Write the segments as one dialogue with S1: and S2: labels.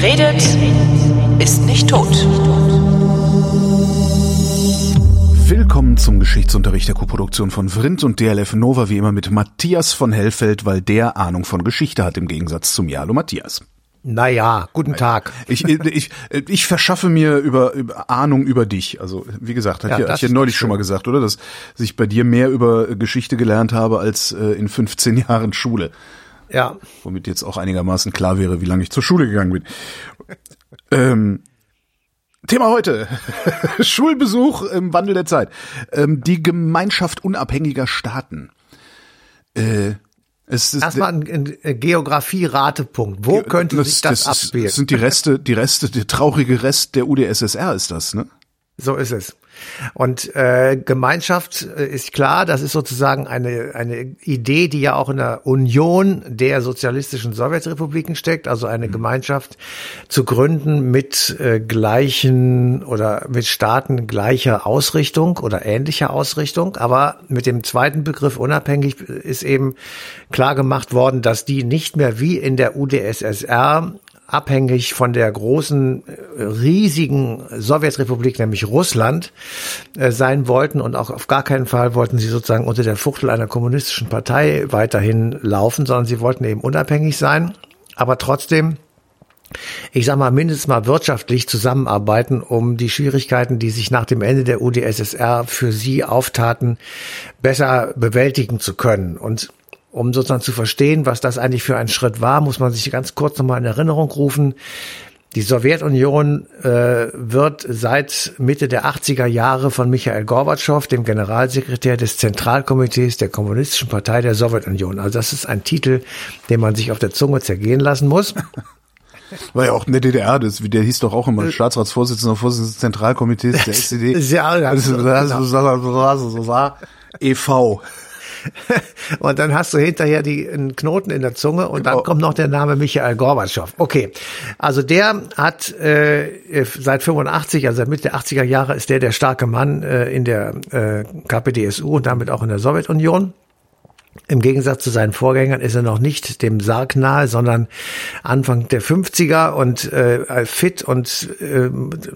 S1: Wer redet, ist nicht tot.
S2: Willkommen zum Geschichtsunterricht der Koproduktion von Vrindt und DLF Nova, wie immer mit Matthias von Hellfeld, weil der Ahnung von Geschichte hat, im Gegensatz zu mir. Hallo Matthias.
S3: Naja, guten Tag.
S2: Ich, ich, ich verschaffe mir über, über Ahnung über dich. Also wie gesagt, hat ja, ja, ich ja neulich schon mal gesagt, oder? Dass ich bei dir mehr über Geschichte gelernt habe als äh, in 15 Jahren Schule.
S3: Ja.
S2: Womit jetzt auch einigermaßen klar wäre, wie lange ich zur Schule gegangen bin. ähm, Thema heute. Schulbesuch im Wandel der Zeit. Ähm, die Gemeinschaft unabhängiger Staaten.
S3: Äh, es ist Erstmal ein, ein Geografie-Ratepunkt. Wo könnte das, sich das, das abspielen?
S2: Das sind die Reste, die Reste, der traurige Rest der UdSSR ist das, ne?
S3: So ist es. Und äh, Gemeinschaft äh, ist klar, das ist sozusagen eine, eine Idee, die ja auch in der Union der sozialistischen Sowjetrepubliken steckt, also eine mhm. Gemeinschaft zu gründen mit äh, gleichen oder mit Staaten gleicher Ausrichtung oder ähnlicher Ausrichtung. Aber mit dem zweiten Begriff unabhängig ist eben klar gemacht worden, dass die nicht mehr wie in der UdSSR abhängig von der großen, äh, riesigen Sowjetrepublik, nämlich Russland, äh, sein wollten und auch auf gar keinen Fall wollten sie sozusagen unter der Fuchtel einer kommunistischen Partei weiterhin laufen, sondern sie wollten eben unabhängig sein, aber trotzdem ich sag mal, mindestens mal wirtschaftlich zusammenarbeiten, um die Schwierigkeiten, die sich nach dem Ende der UdSSR für sie auftaten, besser bewältigen zu können. Und um sozusagen zu verstehen, was das eigentlich für ein Schritt war, muss man sich ganz kurz nochmal in Erinnerung rufen. Die Sowjetunion äh, wird seit Mitte der 80er Jahre von Michael Gorbatschow, dem Generalsekretär des Zentralkomitees der Kommunistischen Partei der Sowjetunion. Also das ist ein Titel, den man sich auf der Zunge zergehen lassen muss.
S2: War ja auch in der DDR, das, der hieß doch auch immer äh, Staatsratsvorsitzender, Vorsitzender des Zentralkomitees der SED.
S3: Ja, ja,
S2: genau. e.V.
S3: und dann hast du hinterher die, einen Knoten in der Zunge und dann oh. kommt noch der Name Michael Gorbatschow. Okay, also der hat äh, seit 85, also seit Mitte der 80er Jahre ist der der starke Mann äh, in der äh, KPDSU und damit auch in der Sowjetunion. Im Gegensatz zu seinen Vorgängern ist er noch nicht dem Sarg nahe, sondern Anfang der 50er und äh, fit und äh,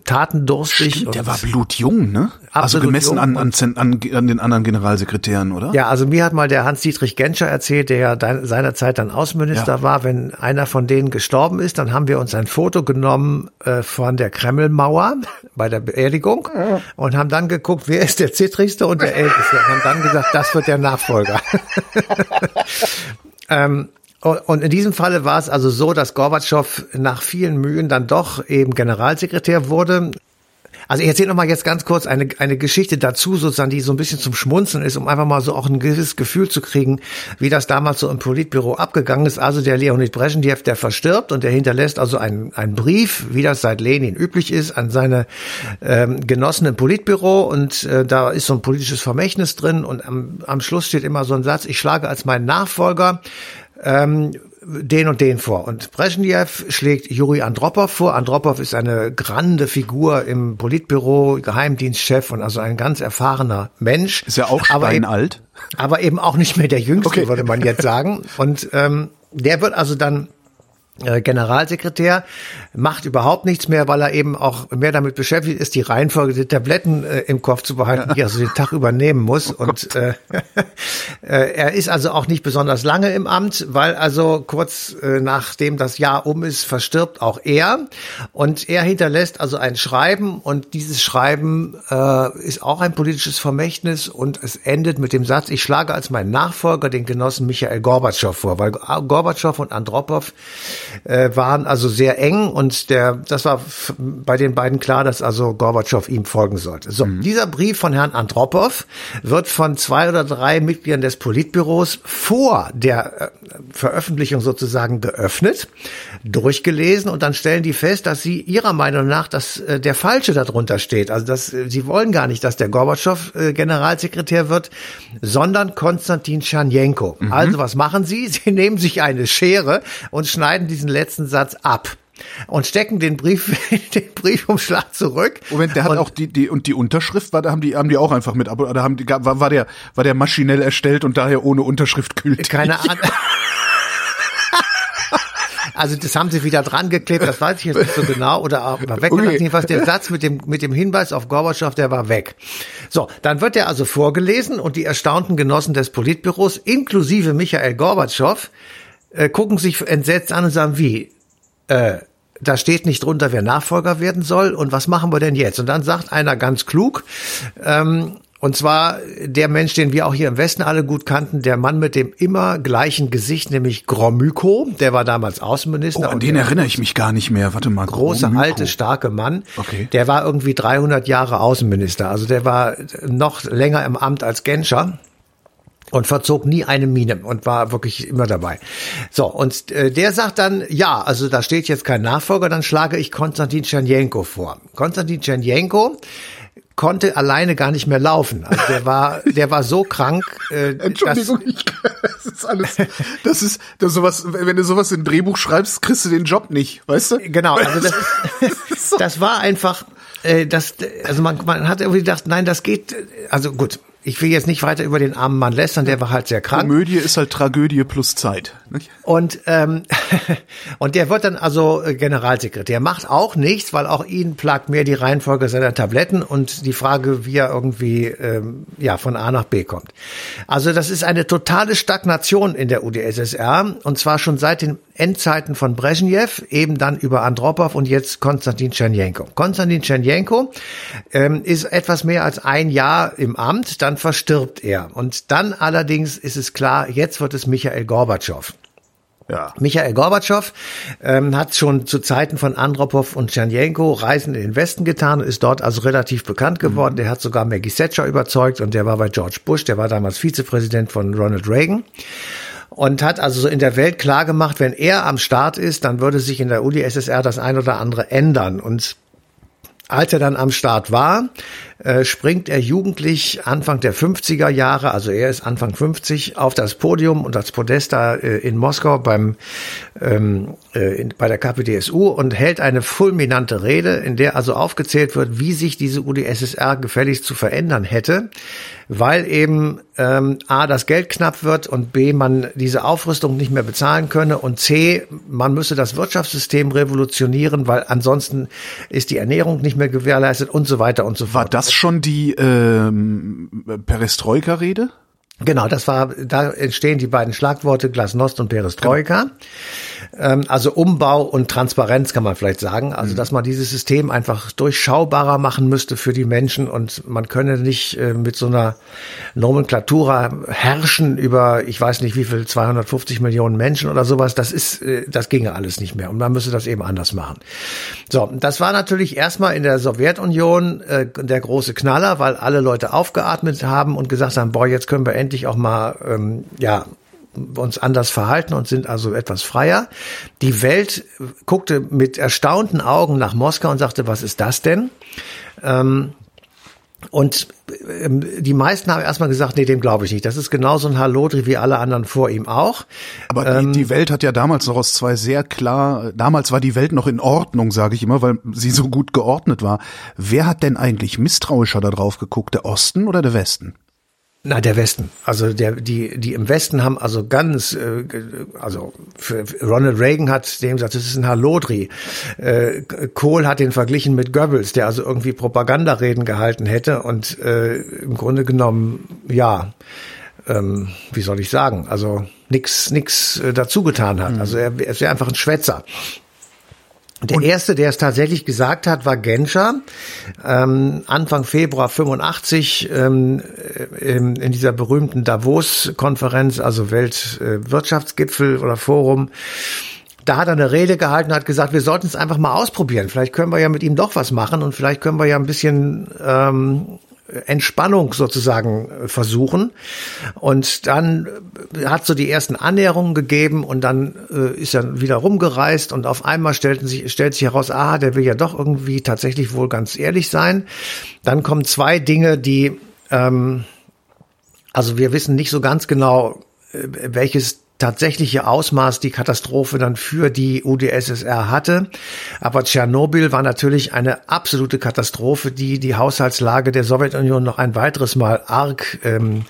S3: tatendurstig.
S2: Stimmt, der war blutjung, ne? Also gemessen an, an, an, an den anderen Generalsekretären, oder?
S3: Ja, also mir hat mal der Hans-Dietrich Genscher erzählt, der ja seinerzeit dann Außenminister ja. war, wenn einer von denen gestorben ist, dann haben wir uns ein Foto genommen äh, von der Kremlmauer bei der Beerdigung und haben dann geguckt, wer ist der zittrigste und der älteste und haben dann gesagt, das wird der Nachfolger. ähm, und in diesem Falle war es also so, dass Gorbatschow nach vielen Mühen dann doch eben Generalsekretär wurde. Also ich erzähle noch mal jetzt ganz kurz eine, eine Geschichte dazu, sozusagen, die so ein bisschen zum Schmunzeln ist, um einfach mal so auch ein gewisses Gefühl zu kriegen, wie das damals so im Politbüro abgegangen ist. Also der Leonid Brezhnev, der verstirbt und der hinterlässt also einen, einen Brief, wie das seit Lenin üblich ist, an seine ähm, Genossen im Politbüro und äh, da ist so ein politisches Vermächtnis drin und am, am Schluss steht immer so ein Satz, ich schlage als meinen Nachfolger ähm, den und den vor. Und Brezhnev schlägt Juri Andropov vor. Andropov ist eine grande Figur im Politbüro, Geheimdienstchef und also ein ganz erfahrener Mensch.
S2: Ist ja auch steinalt.
S3: Aber eben, aber eben auch nicht mehr der Jüngste, okay. würde man jetzt sagen. Und ähm, der wird also dann Generalsekretär, macht überhaupt nichts mehr, weil er eben auch mehr damit beschäftigt ist, die Reihenfolge der Tabletten äh, im Kopf zu behalten, die er so den Tag übernehmen muss. Oh und äh, äh, er ist also auch nicht besonders lange im Amt, weil also kurz äh, nachdem das Jahr um ist, verstirbt auch er. Und er hinterlässt also ein Schreiben und dieses Schreiben äh, ist auch ein politisches Vermächtnis und es endet mit dem Satz, ich schlage als mein Nachfolger den Genossen Michael Gorbatschow vor, weil Gorbatschow und Andropov äh, waren also sehr eng und der, das war bei den beiden klar, dass also Gorbatschow ihm folgen sollte. So, mhm. dieser Brief von Herrn Andropov wird von zwei oder drei Mitgliedern des Politbüros vor der äh, Veröffentlichung sozusagen geöffnet, durchgelesen und dann stellen die fest, dass sie ihrer Meinung nach, dass äh, der Falsche darunter steht. Also dass äh, sie wollen gar nicht, dass der Gorbatschow äh, Generalsekretär wird, sondern Konstantin Tschernjenko. Mhm. Also was machen sie? Sie nehmen sich eine Schere und schneiden diesen letzten Satz ab und stecken den Brief, den Briefumschlag zurück.
S2: Moment, der hat
S3: und,
S2: auch die, die, und die Unterschrift war, da haben die, haben die auch einfach mit, aber da haben die, war, war der, war der maschinell erstellt und daher ohne Unterschrift kühlt.
S3: Keine Ahnung. Also das haben sie wieder dran geklebt, das weiß ich jetzt nicht so genau, oder auch oder weggelassen.
S2: Okay.
S3: Jedenfalls der Satz mit dem, mit dem Hinweis auf Gorbatschow, der war weg. So, dann wird er also vorgelesen und die erstaunten Genossen des Politbüros, inklusive Michael Gorbatschow, äh, gucken sich entsetzt an und sagen, wie, äh, da steht nicht drunter, wer Nachfolger werden soll und was machen wir denn jetzt? Und dann sagt einer ganz klug, ähm, und zwar der Mensch, den wir auch hier im Westen alle gut kannten, der Mann mit dem immer gleichen Gesicht, nämlich Gromyko, der war damals Außenminister.
S2: Oh, an
S3: und
S2: den erinnere ich mich gar nicht mehr. Warte mal.
S3: große,
S2: Gromyko.
S3: alte, starke Mann.
S2: Okay.
S3: Der war irgendwie 300 Jahre Außenminister. Also der war noch länger im Amt als Genscher und verzog nie eine Miene und war wirklich immer dabei. So, und äh, der sagt dann, ja, also da steht jetzt kein Nachfolger, dann schlage ich Konstantin Tschernjenko vor. Konstantin Tschernjenko konnte alleine gar nicht mehr laufen. Also der war, der war so krank. Äh,
S2: Entschuldigung, ich, das ist alles, das ist, das ist sowas, wenn du sowas in ein Drehbuch schreibst, kriegst du den Job nicht, weißt du?
S3: Dass, genau, also das, das war einfach, äh, das, also man, man hat irgendwie gedacht, nein, das geht, also gut, ich will jetzt nicht weiter über den armen Mann lästern, der war halt sehr krank.
S2: Komödie ist halt Tragödie plus Zeit. Nicht?
S3: Und, ähm, und der wird dann also äh, Generalsekretär. Macht auch nichts, weil auch ihn plagt mehr die Reihenfolge seiner Tabletten und die Frage, wie er irgendwie ähm, ja, von A nach B kommt. Also das ist eine totale Stagnation in der UdSSR und zwar schon seit den Endzeiten von Brezhnev, eben dann über Andropov und jetzt Konstantin Tschernjenko. Konstantin Tschernjenko ähm, ist etwas mehr als ein Jahr im Amt, dann verstirbt er. Und dann allerdings ist es klar, jetzt wird es Michael Gorbatschow.
S2: Ja.
S3: Michael Gorbatschow ähm, hat schon zu Zeiten von Andropov und Tschernjenko Reisen in den Westen getan und ist dort also relativ bekannt geworden. Der hat sogar Maggie Thatcher überzeugt und der war bei George Bush, der war damals Vizepräsident von Ronald Reagan und hat also so in der Welt klar gemacht, wenn er am Start ist, dann würde sich in der UdSSR das ein oder andere ändern. Und als er dann am Start war, äh, springt er jugendlich Anfang der 50er Jahre, also er ist Anfang 50, auf das Podium und das Podest da äh, in Moskau beim ähm, äh, in, bei der KPDSU und hält eine fulminante Rede, in der also aufgezählt wird, wie sich diese UdSSR gefälligst zu verändern hätte, weil eben ähm, a das Geld knapp wird und b man diese Aufrüstung nicht mehr bezahlen könne und c man müsse das Wirtschaftssystem revolutionieren, weil ansonsten ist die Ernährung nicht mehr gewährleistet und so weiter und so fort.
S2: War das schon die ähm, Perestroika-Rede?
S3: Genau, das war, da entstehen die beiden Schlagworte Glasnost und Perestroika. Ähm, also Umbau und Transparenz kann man vielleicht sagen. Also, dass man dieses System einfach durchschaubarer machen müsste für die Menschen und man könne nicht äh, mit so einer Nomenklatura herrschen über, ich weiß nicht wie viel, 250 Millionen Menschen oder sowas. Das ist, äh, das ginge alles nicht mehr und man müsste das eben anders machen. So, das war natürlich erstmal in der Sowjetunion äh, der große Knaller, weil alle Leute aufgeatmet haben und gesagt haben, boah, jetzt können wir endlich auch mal, ähm, ja, uns anders verhalten und sind also etwas freier. Die Welt guckte mit erstaunten Augen nach Moskau und sagte, was ist das denn? Ähm, und ähm, die meisten haben erstmal gesagt, nee, dem glaube ich nicht. Das ist genauso ein Hallodri wie alle anderen vor ihm auch.
S2: Aber
S3: Ähm,
S2: die, die Welt hat ja damals noch aus zwei sehr klar, damals war die Welt noch in Ordnung, sage ich immer, weil sie so gut geordnet war. Wer hat denn eigentlich misstrauischer da drauf geguckt, der Osten oder der Westen?
S3: Na, der Westen. Also der, die, die im Westen haben also ganz, äh, also für Ronald Reagan hat dem gesagt, das ist ein Hallodri. Äh, Kohl hat den verglichen mit Goebbels, der also irgendwie Propagandareden gehalten hätte und äh, im Grunde genommen, ja, ähm, wie soll ich sagen, also nix, nix äh, dazu getan hat. Also er, er ist ja einfach ein Schwätzer. Der erste, der es tatsächlich gesagt hat, war Genscher. Ähm, Anfang Februar 85 ähm, in, in dieser berühmten Davos-Konferenz, also Weltwirtschaftsgipfel oder Forum. Da hat er eine Rede gehalten und hat gesagt, wir sollten es einfach mal ausprobieren. Vielleicht können wir ja mit ihm doch was machen und vielleicht können wir ja ein bisschen ähm, Entspannung sozusagen äh, versuchen. Und dann äh, hat so die ersten Annäherungen gegeben und dann äh, ist er wieder rumgereist und auf einmal stellten sich, stellt sich heraus, ah, der will ja doch irgendwie tatsächlich wohl ganz ehrlich sein. Dann kommen zwei Dinge, die, ähm, also wir wissen nicht so ganz genau, äh, welches tatsächliche Ausmaß die Katastrophe dann für die UdSSR hatte. Aber Tschernobyl war natürlich eine absolute Katastrophe, die die Haushaltslage der Sowjetunion noch ein weiteres Mal arg ähm,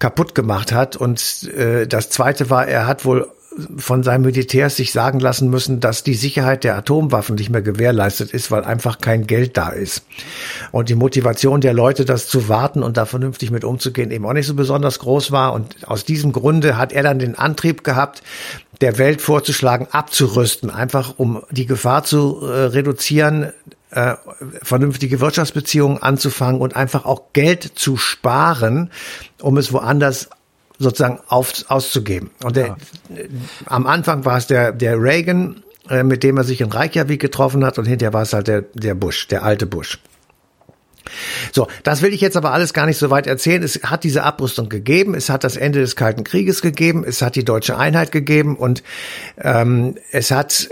S3: kaputt gemacht hat. Und äh, das Zweite war, er hat wohl von seinen Militärs sich sagen lassen müssen, dass die Sicherheit der Atomwaffen nicht mehr gewährleistet ist, weil einfach kein Geld da ist. Und die Motivation der Leute, das zu warten und da vernünftig mit umzugehen, eben auch nicht so besonders groß war. Und aus diesem Grunde hat er dann den Antrieb gehabt, der Welt vorzuschlagen, abzurüsten, einfach um die Gefahr zu äh, reduzieren, äh, vernünftige Wirtschaftsbeziehungen anzufangen und einfach auch Geld zu sparen, um es woanders sozusagen auf, auszugeben. Und der, ja. am Anfang war es der, der Reagan, äh, mit dem er sich in Reykjavik getroffen hat und hinterher war es halt der, der Bush, der alte Bush. So, das will ich jetzt aber alles gar nicht so weit erzählen. Es hat diese Abrüstung gegeben, es hat das Ende des Kalten Krieges gegeben, es hat die deutsche Einheit gegeben und ähm, es hat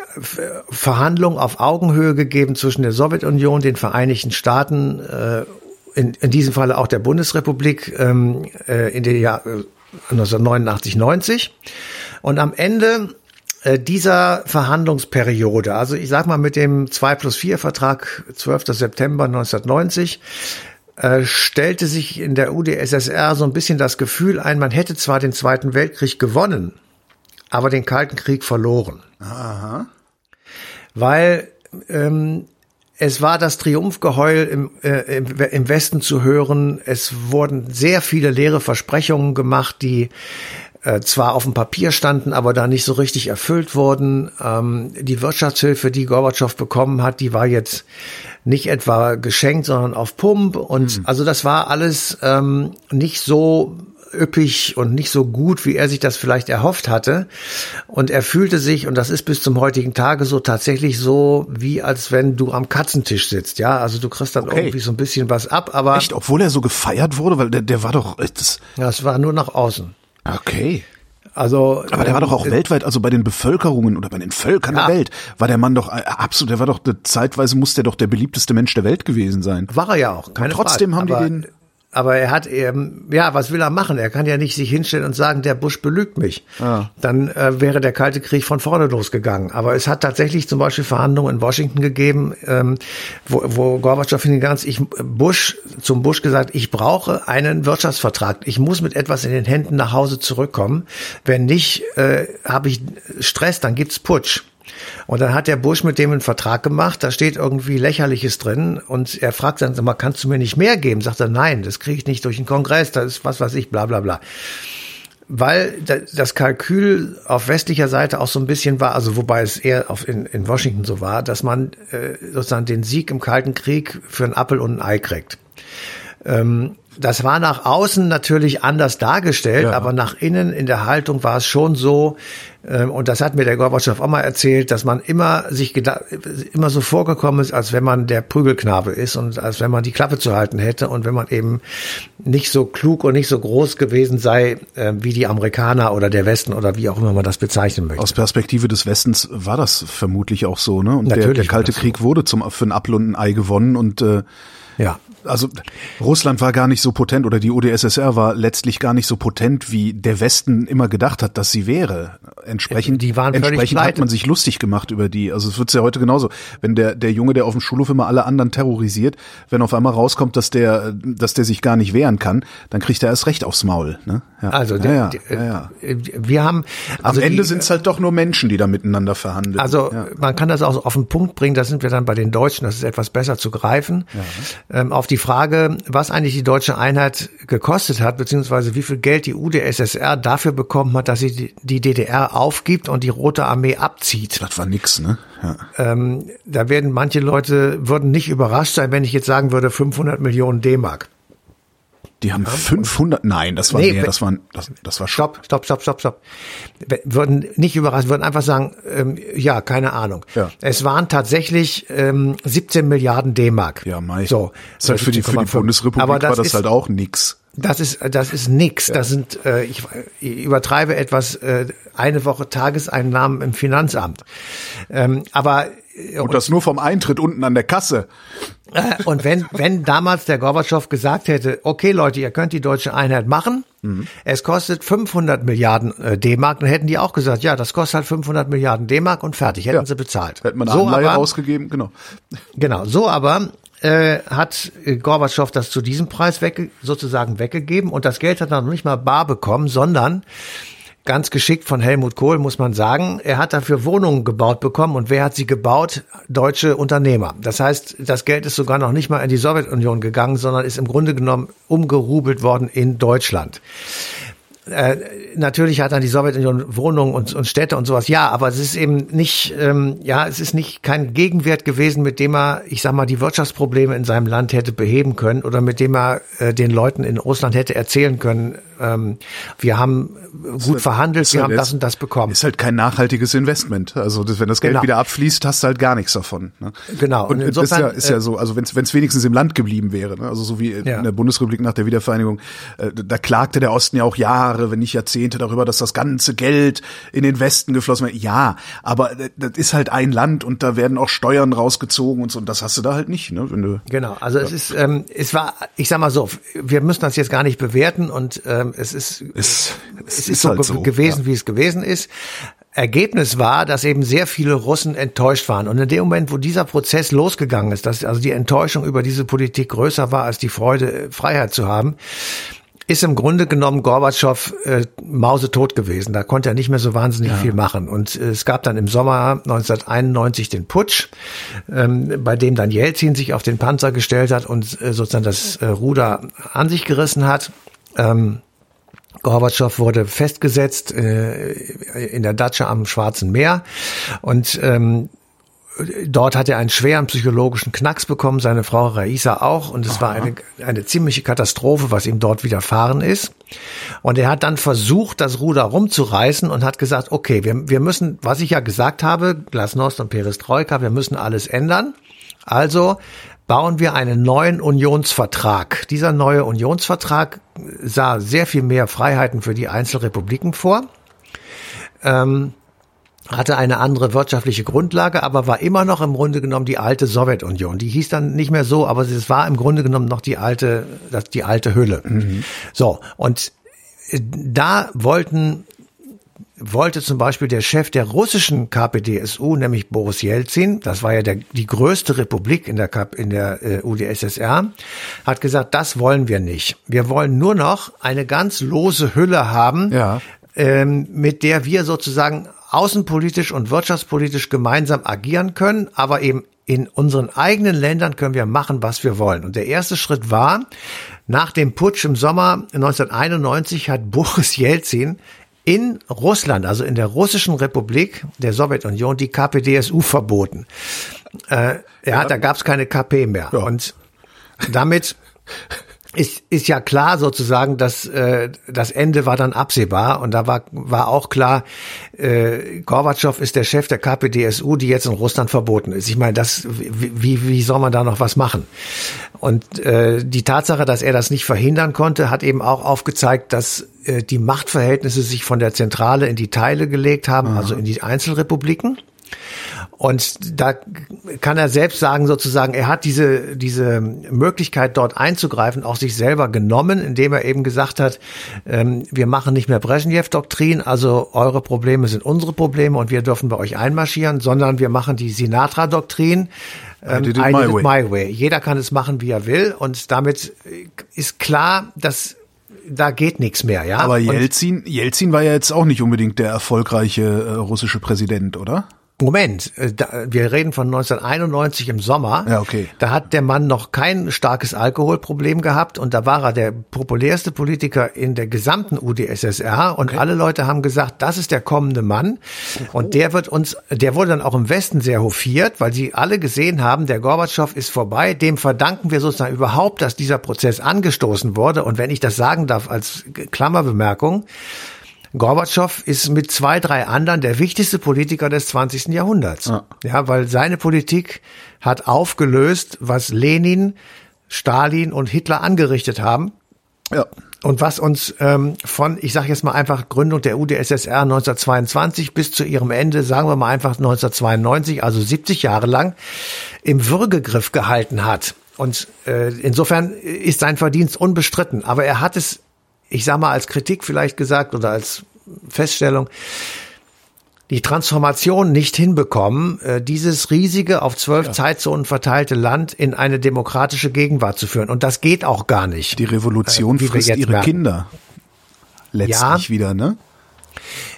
S3: Verhandlungen auf Augenhöhe gegeben zwischen der Sowjetunion, den Vereinigten Staaten, äh, in, in diesem Falle auch der Bundesrepublik ähm, äh, in den Jahr 1989, äh, 90. Und am Ende äh, dieser Verhandlungsperiode, also ich sag mal mit dem 2 plus 4 Vertrag 12. September 1990, äh, stellte sich in der UdSSR so ein bisschen das Gefühl ein, man hätte zwar den Zweiten Weltkrieg gewonnen, aber den Kalten Krieg verloren. Aha. Weil ähm, es war das Triumphgeheul im, äh, im, Westen zu hören. Es wurden sehr viele leere Versprechungen gemacht, die äh, zwar auf dem Papier standen, aber da nicht so richtig erfüllt wurden. Ähm, die Wirtschaftshilfe, die Gorbatschow bekommen hat, die war jetzt nicht etwa geschenkt, sondern auf Pump. Und mhm. also das war alles ähm, nicht so üppig und nicht so gut, wie er sich das vielleicht erhofft hatte. Und er fühlte sich, und das ist bis zum heutigen Tage so, tatsächlich so, wie als wenn du am Katzentisch sitzt. Ja, also du kriegst dann okay. irgendwie so ein bisschen was ab, aber.
S2: Echt, obwohl er so gefeiert wurde, weil der, der war doch, das.
S3: Ja, es war nur nach außen.
S2: Okay. Also, aber der war doch auch äh, weltweit, also bei den Bevölkerungen oder bei den Völkern ja. der Welt, war der Mann doch äh, absolut, der war doch zeitweise muss der doch der beliebteste Mensch der Welt gewesen sein.
S3: War er ja auch, keine
S2: Und trotzdem
S3: Frage.
S2: haben die den
S3: aber er hat eben, ja, was will er machen? Er kann ja nicht sich hinstellen und sagen, der Bush belügt mich. Ja. Dann äh, wäre der Kalte Krieg von vorne losgegangen. Aber es hat tatsächlich zum Beispiel Verhandlungen in Washington gegeben, ähm, wo, wo Gorbatschow ganz, ich Bush zum Bush gesagt, ich brauche einen Wirtschaftsvertrag. Ich muss mit etwas in den Händen nach Hause zurückkommen. Wenn nicht, äh, habe ich Stress, dann gibt's Putsch. Und dann hat der Bush mit dem einen Vertrag gemacht, da steht irgendwie lächerliches drin und er fragt dann mal, kannst du mir nicht mehr geben? Sagt er, nein, das kriege ich nicht durch den Kongress, das ist was weiß ich, bla bla bla. Weil das Kalkül auf westlicher Seite auch so ein bisschen war, also wobei es eher auf in, in Washington so war, dass man äh, sozusagen den Sieg im Kalten Krieg für einen Appel und ein Ei kriegt. Ähm, das war nach außen natürlich anders dargestellt, ja. aber nach innen in der Haltung war es schon so, ähm, und das hat mir der Gorbatschow auch mal erzählt, dass man immer sich immer so vorgekommen ist, als wenn man der Prügelknabe ist und als wenn man die Klappe zu halten hätte und wenn man eben nicht so klug und nicht so groß gewesen sei äh, wie die Amerikaner oder der Westen oder wie auch immer man das bezeichnen möchte.
S2: Aus Perspektive des Westens war das vermutlich auch so, ne? Und der, der, Kalte Krieg so. wurde zum für ein Apfel und ein Ei gewonnen und äh, ja also Russland war gar nicht so potent oder die UdSSR war letztlich gar nicht so potent, wie der Westen immer gedacht hat, dass sie wäre. Entsprechend,
S3: die waren
S2: entsprechend hat man sich lustig gemacht über die. Also es wird's ja heute genauso. Wenn der, der Junge, der auf dem Schulhof immer alle anderen terrorisiert, wenn auf einmal rauskommt, dass der, dass der sich gar nicht wehren kann, dann kriegt er erst recht aufs Maul. Ne?
S3: Ja. Also der, ja, ja, ja, wir haben
S2: also am Ende sind es halt doch nur Menschen, die da miteinander verhandeln.
S3: Also man kann das auch auf den Punkt bringen. Da sind wir dann bei den Deutschen. Das ist etwas besser zu greifen. Ähm, auf die die Frage, was eigentlich die deutsche Einheit gekostet hat, beziehungsweise wie viel Geld die UdSSR dafür bekommen hat, dass sie die DDR aufgibt und die Rote Armee abzieht.
S2: Das war nix, ne?
S3: Ja. Ähm, da werden manche Leute würden nicht überrascht sein, wenn ich jetzt sagen würde 500 Millionen D-Mark.
S2: Die haben 500, nein, das war nee, mehr, das war, das, das war
S3: Stopp, stopp, stopp, stopp, stopp. Würden nicht überrascht, würden einfach sagen, ähm, ja, keine Ahnung. Ja. Es waren tatsächlich ähm, 17 Milliarden D-Mark.
S2: Ja, Mai. So. Das halt für die, für die Bundesrepublik Aber das war das ist, halt auch nix.
S3: Das ist, das ist nix. Das sind, äh, ich, ich übertreibe etwas, äh, eine Woche Tageseinnahmen im Finanzamt. Ähm, aber
S2: und, und das nur vom Eintritt unten an der Kasse.
S3: Äh, und wenn, wenn damals der Gorbatschow gesagt hätte, okay Leute, ihr könnt die deutsche Einheit machen, mhm. es kostet 500 Milliarden äh, D-Mark, dann hätten die auch gesagt, ja, das kostet halt 500 Milliarden D-Mark und fertig, hätten ja. sie bezahlt.
S2: Hätten man eine so aber, ausgegeben, genau.
S3: Genau, so aber äh, hat Gorbatschow das zu diesem Preis wegge sozusagen weggegeben und das Geld hat er noch nicht mal bar bekommen, sondern ganz geschickt von Helmut Kohl, muss man sagen. Er hat dafür Wohnungen gebaut bekommen und wer hat sie gebaut? Deutsche Unternehmer. Das heißt, das Geld ist sogar noch nicht mal in die Sowjetunion gegangen, sondern ist im Grunde genommen umgerubelt worden in Deutschland äh, natürlich hat dann die Sowjetunion Wohnungen und, und Städte und sowas, ja, aber es ist eben nicht, ähm, ja, es ist nicht kein Gegenwert gewesen, mit dem er, ich sag mal, die Wirtschaftsprobleme in seinem Land hätte beheben können oder mit dem er äh, den Leuten in Russland hätte erzählen können, ähm, wir haben gut halt, verhandelt, wir halt haben das und das bekommen.
S2: Ist halt kein nachhaltiges Investment. Also das, wenn das Geld genau. wieder abfließt, hast du halt gar nichts davon. Ne?
S3: Genau.
S2: Und, und insofern, ist ja, ist ja äh, so, also wenn es wenigstens im Land geblieben wäre, ne? also so wie ja. in der Bundesrepublik nach der Wiedervereinigung, äh, da klagte der Osten ja auch Jahre, wenn nicht Jahrzehnte darüber, dass das ganze Geld in den Westen geflossen wird. Ja, aber das ist halt ein Land und da werden auch Steuern rausgezogen und so und das hast du da halt nicht. Ne? Wenn du,
S3: genau, also ja. es ist, ähm, es war, ich sag mal so, wir müssen das jetzt gar nicht bewerten und ähm, es ist,
S2: es,
S3: es, es ist, so, halt so gewesen, ja. wie es gewesen ist. Ergebnis war, dass eben sehr viele Russen enttäuscht waren. Und in dem Moment, wo dieser Prozess losgegangen ist, dass also die Enttäuschung über diese Politik größer war als die Freude, Freiheit zu haben, ist im Grunde genommen Gorbatschow äh, mausetot gewesen. Da konnte er nicht mehr so wahnsinnig ja. viel machen. Und äh, es gab dann im Sommer 1991 den Putsch, ähm, bei dem dann Jelzin sich auf den Panzer gestellt hat und äh, sozusagen das äh, Ruder an sich gerissen hat. Ähm, Gorbatschow wurde festgesetzt äh, in der Datscha am Schwarzen Meer und ähm, dort hat er einen schweren psychologischen Knacks bekommen, seine Frau Raisa auch und es Aha. war eine, eine ziemliche Katastrophe, was ihm dort widerfahren ist. Und er hat dann versucht, das Ruder rumzureißen und hat gesagt, okay, wir, wir müssen, was ich ja gesagt habe, Glasnost und Perestroika, wir müssen alles ändern. Also bauen wir einen neuen Unionsvertrag. Dieser neue Unionsvertrag sah sehr viel mehr Freiheiten für die Einzelrepubliken vor. Ähm, hatte eine andere wirtschaftliche Grundlage, aber war immer noch im Grunde genommen die alte Sowjetunion. Die hieß dann nicht mehr so, aber es war im Grunde genommen noch die alte, das, die alte Hülle. Mhm. So. Und äh, da wollten wollte zum Beispiel der Chef der russischen KPDSU, nämlich Boris Jelzin, das war ja der, die größte Republik in der, Kap, in der äh, UdSSR, hat gesagt, das wollen wir nicht. Wir wollen nur noch eine ganz lose Hülle haben, ja. ähm, mit der wir sozusagen außenpolitisch und wirtschaftspolitisch gemeinsam agieren können, aber eben in unseren eigenen Ländern können wir machen, was wir wollen. Und der erste Schritt war, nach dem Putsch im Sommer 1991 hat Boris Jelzin in Russland, also in der russischen Republik der Sowjetunion, die KPDSU verboten. Äh, ja, da gab es keine KP mehr. Ja. Und damit ist, ist ja klar sozusagen, dass äh, das Ende war dann absehbar und da war, war auch klar, äh, Gorbatschow ist der Chef der KPDSU, die jetzt in Russland verboten ist. Ich meine, das wie, wie soll man da noch was machen? Und äh, die Tatsache, dass er das nicht verhindern konnte, hat eben auch aufgezeigt, dass äh, die Machtverhältnisse sich von der Zentrale in die Teile gelegt haben, Aha. also in die Einzelrepubliken. Und da kann er selbst sagen, sozusagen, er hat diese, diese Möglichkeit dort einzugreifen, auch sich selber genommen, indem er eben gesagt hat, ähm, wir machen nicht mehr Brezhnev-Doktrin, also eure Probleme sind unsere Probleme und wir dürfen bei euch einmarschieren, sondern wir machen die Sinatra-Doktrin. Ähm, I did, it I did my, it my way. Jeder kann es machen, wie er will. Und damit ist klar, dass da geht nichts mehr, ja.
S2: Aber Jelzin, Jelzin war ja jetzt auch nicht unbedingt der erfolgreiche äh, russische Präsident, oder?
S3: Moment, äh, wir reden von 1991 im Sommer.
S2: Ja, okay.
S3: Da hat der Mann noch kein starkes Alkoholproblem gehabt und da war er der populärste Politiker in der gesamten UdSSR und okay. alle Leute haben gesagt, das ist der kommende Mann und der wird uns, der wurde dann auch im Westen sehr hofiert, weil sie alle gesehen haben, der Gorbatschow ist vorbei, dem verdanken wir sozusagen überhaupt, dass dieser Prozess angestoßen wurde und wenn ich das sagen darf als Klammerbemerkung, Gorbatschow ist mit zwei, drei anderen der wichtigste Politiker des 20. Jahrhunderts. Ja. ja, weil seine Politik hat aufgelöst, was Lenin, Stalin und Hitler angerichtet haben. Ja. Und was uns ähm, von, ich sage jetzt mal einfach Gründung der UdSSR 1922 bis zu ihrem Ende, sagen wir mal einfach 1992, also 70 Jahre lang, im Würgegriff gehalten hat. Und äh, insofern ist sein Verdienst unbestritten. Aber er hat es ich sag mal als Kritik vielleicht gesagt oder als Feststellung, die Transformation nicht hinbekommen, äh, dieses riesige auf zwölf ja. Zeitzonen verteilte Land in eine demokratische Gegenwart zu führen. Und das geht auch gar nicht.
S2: Die Revolution äh, frisst ihre merken. Kinder. Letztlich ja, wieder, ne?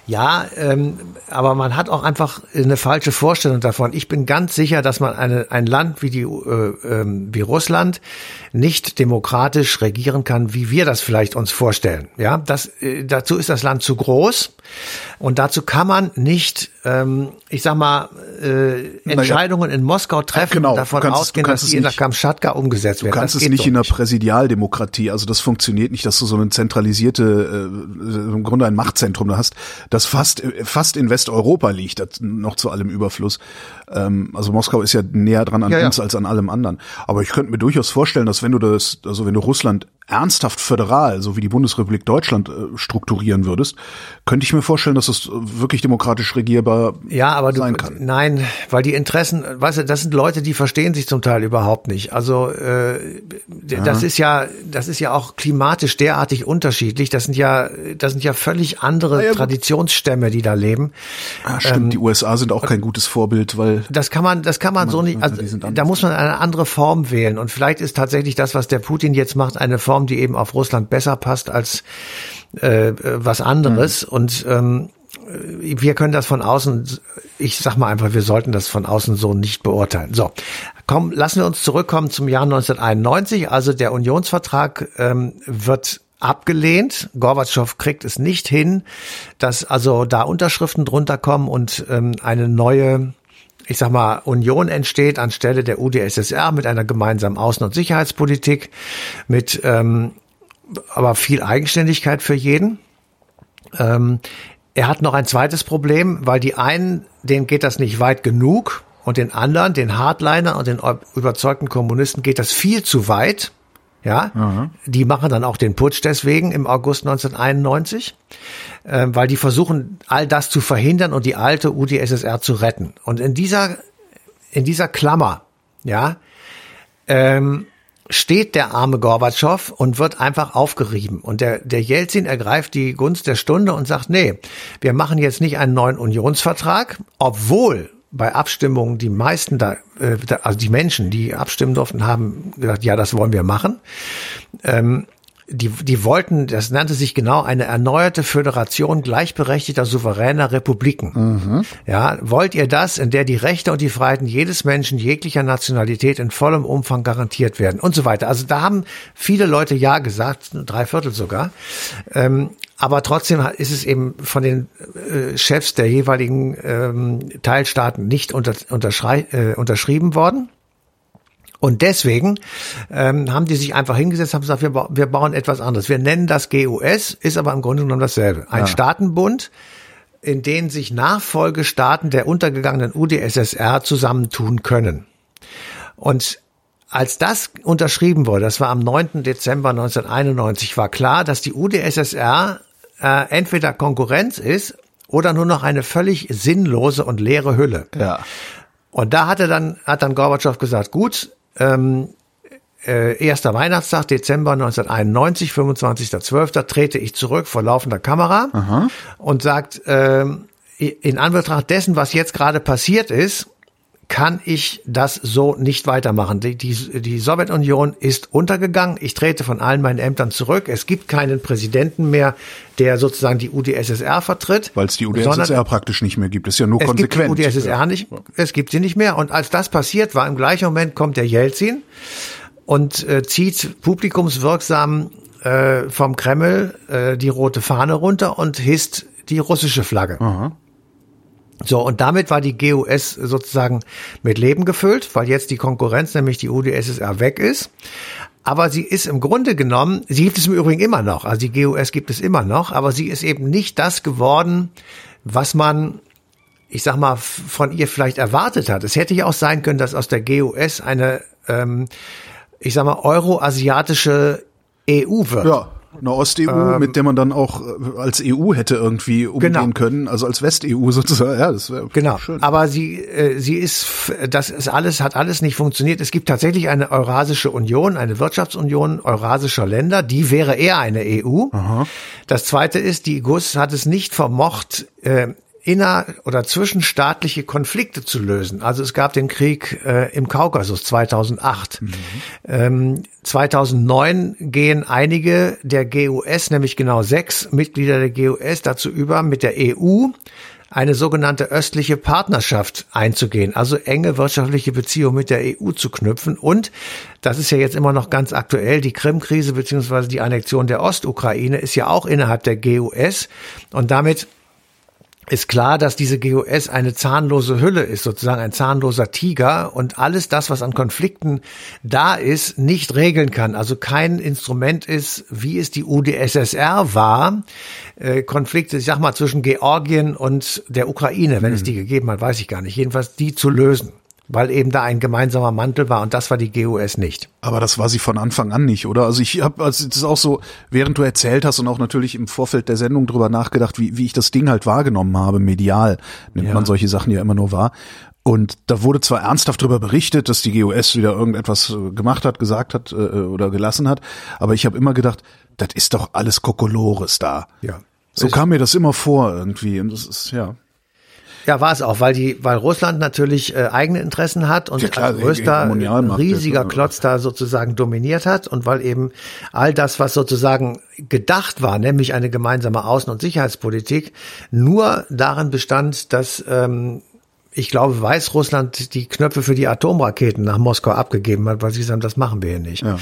S3: Ja, ähm, aber man hat auch einfach eine falsche Vorstellung davon. Ich bin ganz sicher, dass man eine, ein Land wie, die, äh, ähm, wie Russland nicht demokratisch regieren kann, wie wir das vielleicht uns vorstellen. Ja, das, äh, dazu ist das Land zu groß und dazu kann man nicht, ähm, ich sag mal, äh, Entscheidungen in Moskau treffen
S2: genau,
S3: und davon
S2: kannst,
S3: ausgehen, dass sie in der Kamtschatka umgesetzt werden.
S2: Du kannst
S3: das
S2: es nicht in einer Präsidialdemokratie, also das funktioniert nicht, dass du so eine zentralisierte, äh, im Grunde ein Machtzentrum da hast, das fast, fast in Westeuropa liegt, das noch zu allem Überfluss. Ähm, also Moskau ist ja näher dran an
S3: Ja, ja.
S2: uns als an allem anderen. Aber ich könnte mir durchaus vorstellen, dass wenn du das, also wenn du Russland ernsthaft föderal, so wie die Bundesrepublik Deutschland äh, strukturieren würdest, könnte ich mir vorstellen, dass es wirklich demokratisch regierbar
S3: Ja, aber du,
S2: sein kann.
S3: nein, weil die Interessen, weißt du, das sind Leute, die verstehen sich zum Teil überhaupt nicht. Also äh, das ist ja, das ist ja auch klimatisch derartig unterschiedlich. Das sind ja, das sind ja völlig andere
S2: ja, gut.
S3: Traditionsstämme, die da leben.
S2: Ah, stimmt, die USA sind auch kein gutes Vorbild, weil
S3: Das kann man, das kann man so nicht. Also, da muss man eine andere Form wählen. Und vielleicht ist tatsächlich das, was der Putin jetzt macht, eine Form, die eben auf Russland besser passt als äh, was anderes.
S2: Mhm.
S3: Und ähm, wir können das von außen, ich sag mal einfach, wir sollten das von außen so nicht beurteilen. So, komm, lassen wir uns zurückkommen zum Jahr 1991. Also der Unionsvertrag ähm, wird abgelehnt. Gorbatschow kriegt es nicht hin, dass also da Unterschriften drunter kommen und ähm, eine neue ich sag mal, Union entsteht anstelle der UdSSR mit einer gemeinsamen Außen- und Sicherheitspolitik, mit ähm, aber viel Eigenständigkeit für jeden. Ähm, er hat noch ein zweites Problem, weil die einen, denen geht das nicht weit genug und den anderen, den Hardliner und den überzeugten Kommunisten geht das viel zu weit. Ja, die machen dann auch den Putsch deswegen im August 1991, äh, weil die versuchen, all das zu verhindern und die alte UdSSR zu retten. Und in dieser, in dieser Klammer, ja, ähm, steht der arme Gorbatschow und wird einfach aufgerieben. Und der, der Jelzin ergreift die Gunst der Stunde und sagt, nee, wir machen jetzt nicht einen neuen Unionsvertrag, obwohl bei Abstimmungen die meisten da, äh, also die Menschen, die abstimmen durften, haben gesagt, ja, das wollen wir machen. Ähm, die, die wollten, das nannte sich genau eine erneuerte Föderation gleichberechtigter souveräner Republiken. Ja, wollt ihr das, in der die Rechte und die Freiheiten jedes Menschen jeglicher Nationalität in vollem Umfang garantiert werden und so weiter. Also da haben viele Leute ja gesagt, drei Viertel sogar. Ähm, aber trotzdem ist es eben von den äh, Chefs der jeweiligen ähm, Teilstaaten nicht unter, äh, unterschrieben worden. Und deswegen ähm, haben die sich einfach hingesetzt, haben gesagt, wir, ba wir bauen etwas anderes. Wir nennen das GUS, ist aber im Grunde genommen dasselbe. Ein Staatenbund, in den sich Nachfolgestaaten der untergegangenen UdSSR zusammentun können. Und als das unterschrieben wurde, das war am 9. Dezember 1991, war klar, dass die UdSSR äh, entweder Konkurrenz ist oder nur noch eine völlig sinnlose und leere Hülle.
S2: ja.
S3: Und da hatte dann, hat dann Gorbatschow gesagt, gut, ähm, äh, erster Weihnachtstag, Dezember 1991, 25.12., trete ich zurück vor laufender Kamera und sagt, ähm, in Anbetracht dessen, was jetzt gerade passiert ist, kann ich das so nicht weitermachen. Die, die, die Sowjetunion ist untergegangen. Ich trete von allen meinen Ämtern zurück. Es gibt keinen Präsidenten mehr, der sozusagen die UdSSR vertritt.
S2: Weil es die UdSSR praktisch nicht mehr gibt. Das ist ja nur
S3: es
S2: konsequent.
S3: gibt die UdSSR nicht, es gibt sie nicht mehr. Und als das passiert war, im gleichen Moment kommt der Jelzin und äh, zieht publikumswirksam äh, vom Kreml äh, die rote Fahne runter und hisst die russische Flagge. So, und damit war die GUS sozusagen mit Leben gefüllt, weil jetzt die Konkurrenz, nämlich die UdSSR, weg ist. Aber sie ist im Grunde genommen, sie gibt es im Übrigen immer noch, also die GUS gibt es immer noch, aber sie ist eben nicht das geworden, was man, ich sag mal, von ihr vielleicht erwartet hat. Es hätte ja auch sein können, dass aus der GUS eine, ähm, ich sag mal, euroasiatische EU wird.
S2: Ja, eine Ost-EU, mit der man dann auch äh, als EU hätte irgendwie umgehen
S3: Genau.
S2: können, also als West-EU sozusagen. Ja, das wäre
S3: Genau,
S2: schön.
S3: aber sie, äh, sie ist, das ist alles, hat alles nicht funktioniert. Es gibt tatsächlich eine Eurasische Union, eine Wirtschaftsunion eurasischer Länder, die wäre eher eine EU. Das zweite ist, die GUS hat es nicht vermocht, äh, inner- oder zwischenstaatliche Konflikte zu lösen. Also es gab den Krieg äh, im Kaukasus 2008. Mhm. Ähm, 2009 gehen einige der GUS, nämlich genau sechs Mitglieder der GUS, dazu über, mit der EU eine sogenannte östliche Partnerschaft einzugehen, also enge wirtschaftliche Beziehungen mit der EU zu knüpfen. Und das ist ja jetzt immer noch ganz aktuell, die Krim-Krise beziehungsweise die Annexion der Ostukraine ist ja auch innerhalb der GUS und damit ist klar, dass diese GOS eine zahnlose Hülle ist, sozusagen ein zahnloser Tiger und alles das, was an Konflikten da ist, nicht regeln kann. Also kein Instrument ist, wie es die UdSSR war, äh, Konflikte, ich sag mal, zwischen Georgien und der Ukraine, wenn mhm. es die gegeben hat, weiß ich gar nicht, jedenfalls die zu lösen weil eben da ein gemeinsamer Mantel war und das war die GUS nicht.
S2: Aber das war sie von Anfang an nicht, oder? Also ich habe, also das ist auch so, während du erzählt hast und auch natürlich im Vorfeld der Sendung drüber nachgedacht, wie, wie ich das Ding halt wahrgenommen habe, medial nimmt ja. man solche Sachen ja immer nur wahr. Und da wurde zwar ernsthaft darüber berichtet, dass die GUS wieder irgendetwas äh, gemacht hat, gesagt hat äh, oder gelassen hat, aber ich habe immer gedacht, das ist doch alles Kokolores da.
S3: Ja.
S2: So kam mir das immer vor irgendwie. Und das ist, ja.
S3: Ja, war es auch, weil die, weil Russland natürlich äh, eigene Interessen hat und ja, klar, als größter riesiger ist, Klotz da sozusagen dominiert hat und weil eben all das, was sozusagen gedacht war, nämlich eine gemeinsame Außen- und Sicherheitspolitik, nur darin bestand, dass ähm, ich glaube, Weißrussland die Knöpfe für die Atomraketen nach Moskau abgegeben hat, weil sie sagen, das machen wir hier nicht. Ja.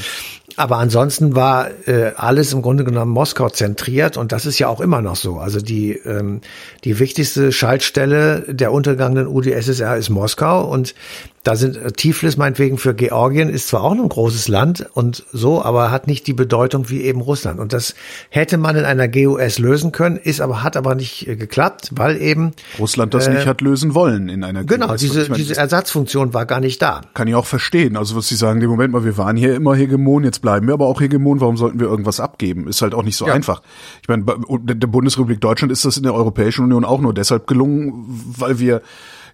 S3: Aber ansonsten war äh, alles im Grunde genommen Moskau zentriert und das ist ja auch immer noch so. Also die, ähm, die wichtigste Schaltstelle der untergegangenen UdSSR ist Moskau und da sind äh, Tiflis meinetwegen für Georgien ist zwar auch ein großes Land und so, aber hat nicht die Bedeutung wie eben Russland. Und das hätte man in einer GUS lösen können, ist aber hat aber nicht äh, geklappt, weil eben
S2: Russland das äh, nicht hat lösen wollen in einer
S3: genau, GUS. Genau, diese, meine, diese Ersatzfunktion war gar nicht da.
S2: Kann ich auch verstehen. Also was Sie sagen, im Moment mal, wir waren hier immer Hegemon, jetzt bleiben wir aber auch Hegemon. Warum sollten wir irgendwas abgeben? Ist halt auch nicht so ja. einfach. Ich meine, der Bundesrepublik Deutschland ist das in der Europäischen Union auch nur deshalb gelungen, weil wir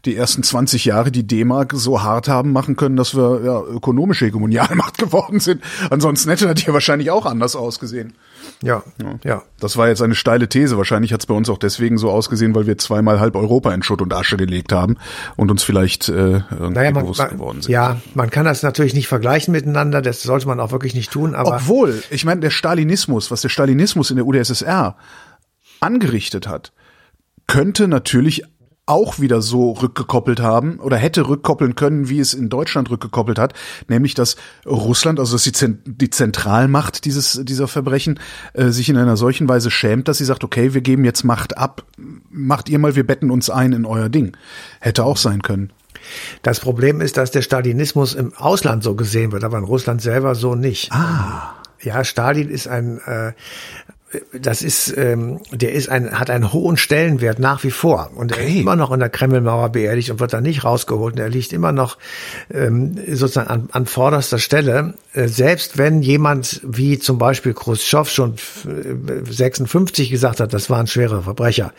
S2: die ersten 20 Jahre die D-Mark so hart haben machen können, dass wir ja, ökonomische Hegemonialmacht geworden sind. Ansonsten hätte das hier wahrscheinlich auch anders ausgesehen.
S3: Ja, ja. ja.
S2: Das war jetzt eine steile These. Wahrscheinlich hat es bei uns auch deswegen so ausgesehen, weil wir zweimal halb Europa in Schutt und Asche gelegt haben und uns vielleicht äh, irgendwie naja,
S3: man,
S2: bewusst
S3: man,
S2: geworden sind.
S3: Ja, man kann das natürlich nicht vergleichen miteinander. Das sollte man auch wirklich nicht tun. Aber
S2: Obwohl, ich meine, der Stalinismus, was der Stalinismus in der UdSSR angerichtet hat, könnte natürlich auch wieder so rückgekoppelt haben oder hätte rückkoppeln können, wie es in Deutschland rückgekoppelt hat, nämlich dass Russland, also dass die, die Zentralmacht dieses dieser Verbrechen äh, sich in einer solchen Weise schämt, dass sie sagt, okay, wir geben jetzt Macht ab, macht ihr mal, wir betten uns ein in euer Ding. Hätte auch sein können.
S3: Das Problem ist, dass der Stalinismus im Ausland so gesehen wird, aber in Russland selber so nicht.
S2: Ah.
S3: Ja, Stalin ist ein, äh, das ist, ähm, der ist ein, hat einen hohen Stellenwert nach wie vor und okay. er ist immer noch in der Kremlmauer beerdigt und wird da nicht rausgeholt. Und er liegt immer noch ähm, sozusagen an, an vorderster Stelle. Äh, selbst wenn jemand wie zum Beispiel Khrushchev schon 56 gesagt hat, das waren schwere Verbrecher,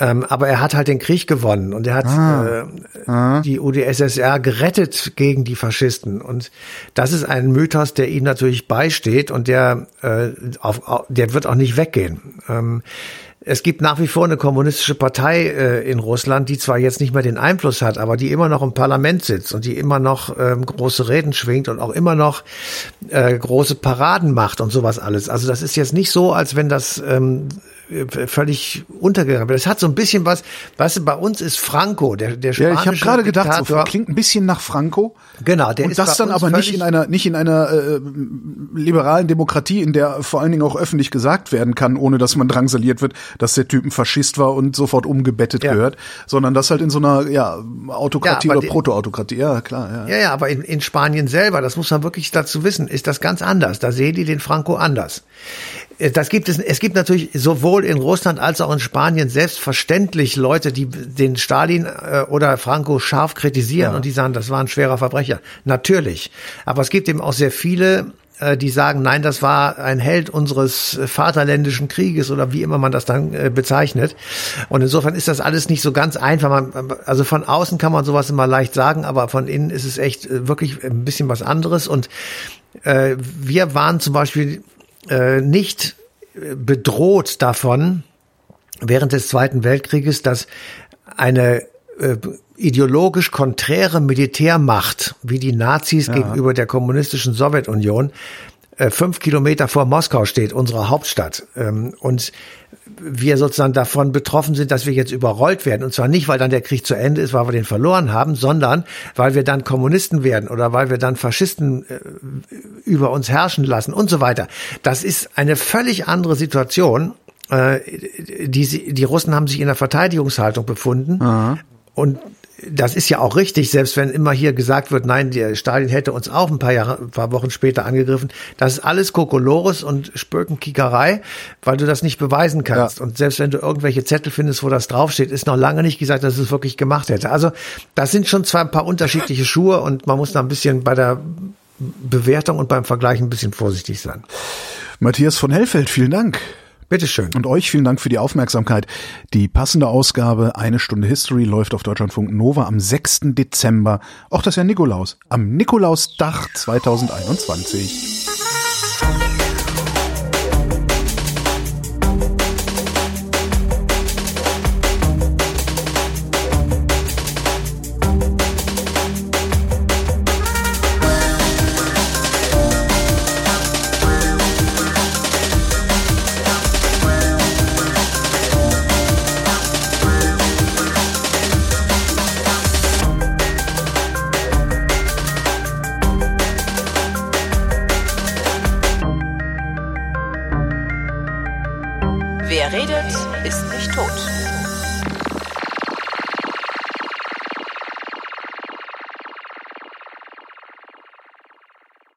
S3: ähm, aber er hat halt den Krieg gewonnen und er hat ah. Äh, ah. die UdSSR gerettet gegen die Faschisten. Und das ist ein Mythos, der ihm natürlich beisteht und der, äh, auf, der wird auch nicht weggehen. Ähm, es gibt nach wie vor eine kommunistische Partei äh, in Russland, die zwar jetzt nicht mehr den Einfluss hat, aber die immer noch im Parlament sitzt und die immer noch ähm, große Reden schwingt und auch immer noch äh, große Paraden macht und sowas alles. Also das ist jetzt nicht so, als wenn das ähm, völlig untergegangen. Das hat so ein bisschen was, weißt du, bei uns ist Franco, der, der
S2: spanische Ja, ich habe gerade gedacht, so, klingt ein bisschen nach Franco.
S3: Genau, der
S2: und
S3: ist
S2: das dann aber nicht in einer nicht in einer äh, liberalen Demokratie, in der vor allen Dingen auch öffentlich gesagt werden kann, ohne dass man drangsaliert wird, dass der Typ ein Faschist war und sofort umgebettet ja. gehört, sondern das halt in so einer ja Autokratie ja, oder Protoautokratie. Ja, klar. Ja,
S3: ja, ja aber in, in Spanien selber, das muss man wirklich dazu wissen, ist das ganz anders. Da sehen die den Franco anders. Äh, das gibt es, es gibt natürlich sowohl in Russland als auch in Spanien selbstverständlich Leute, die den Stalin äh, oder Franco scharf kritisieren ja. und die sagen, das war ein schwerer Verbrecher. Natürlich. Aber es gibt eben auch sehr viele, äh, die sagen, nein, das war ein Held unseres Vaterländischen Krieges oder wie immer man das dann bezeichnet. Und insofern ist das alles nicht so ganz einfach. Man, also von außen kann man sowas immer leicht sagen, aber von innen ist es echt wirklich ein bisschen was anderes. Und äh, wir waren zum Beispiel äh, nicht bedroht davon, während des Zweiten Weltkrieges, dass eine äh, ideologisch konträre Militärmacht wie die Nazis ja. gegenüber der kommunistischen Sowjetunion äh, fünf Kilometer vor Moskau steht, unserer Hauptstadt. Ähm, und wir sozusagen davon betroffen sind, dass wir jetzt überrollt werden. Und zwar nicht, weil dann der Krieg zu Ende ist, weil wir den verloren haben, sondern weil wir dann Kommunisten werden oder weil wir dann Faschisten äh, über uns herrschen lassen und so weiter. Das ist eine völlig andere Situation. Äh, die, die Russen haben sich in der Verteidigungshaltung befunden. Aha. Und das ist ja auch richtig, selbst wenn immer hier gesagt wird, nein, der Stalin hätte uns auch ein paar Jahre, ein paar Wochen später angegriffen. Das ist alles Kokolores und Spökenkickerei, weil du das nicht beweisen kannst. Ja. Und selbst wenn du irgendwelche Zettel findest, wo das draufsteht, ist noch lange nicht gesagt, dass es wirklich gemacht hätte. Also das sind schon zwei ein paar unterschiedliche Schuhe und man muss da ein bisschen bei der Bewertung und beim Vergleich ein bisschen vorsichtig sein.
S2: Matthias von Hellfeld, vielen Dank.
S3: Bitteschön.
S2: Und euch vielen Dank für die Aufmerksamkeit. Die passende Ausgabe Eine Stunde History läuft auf Deutschlandfunk Nova am 6. Dezember. Auch das Jahr Nikolaus. Am Nikolausdach 2021.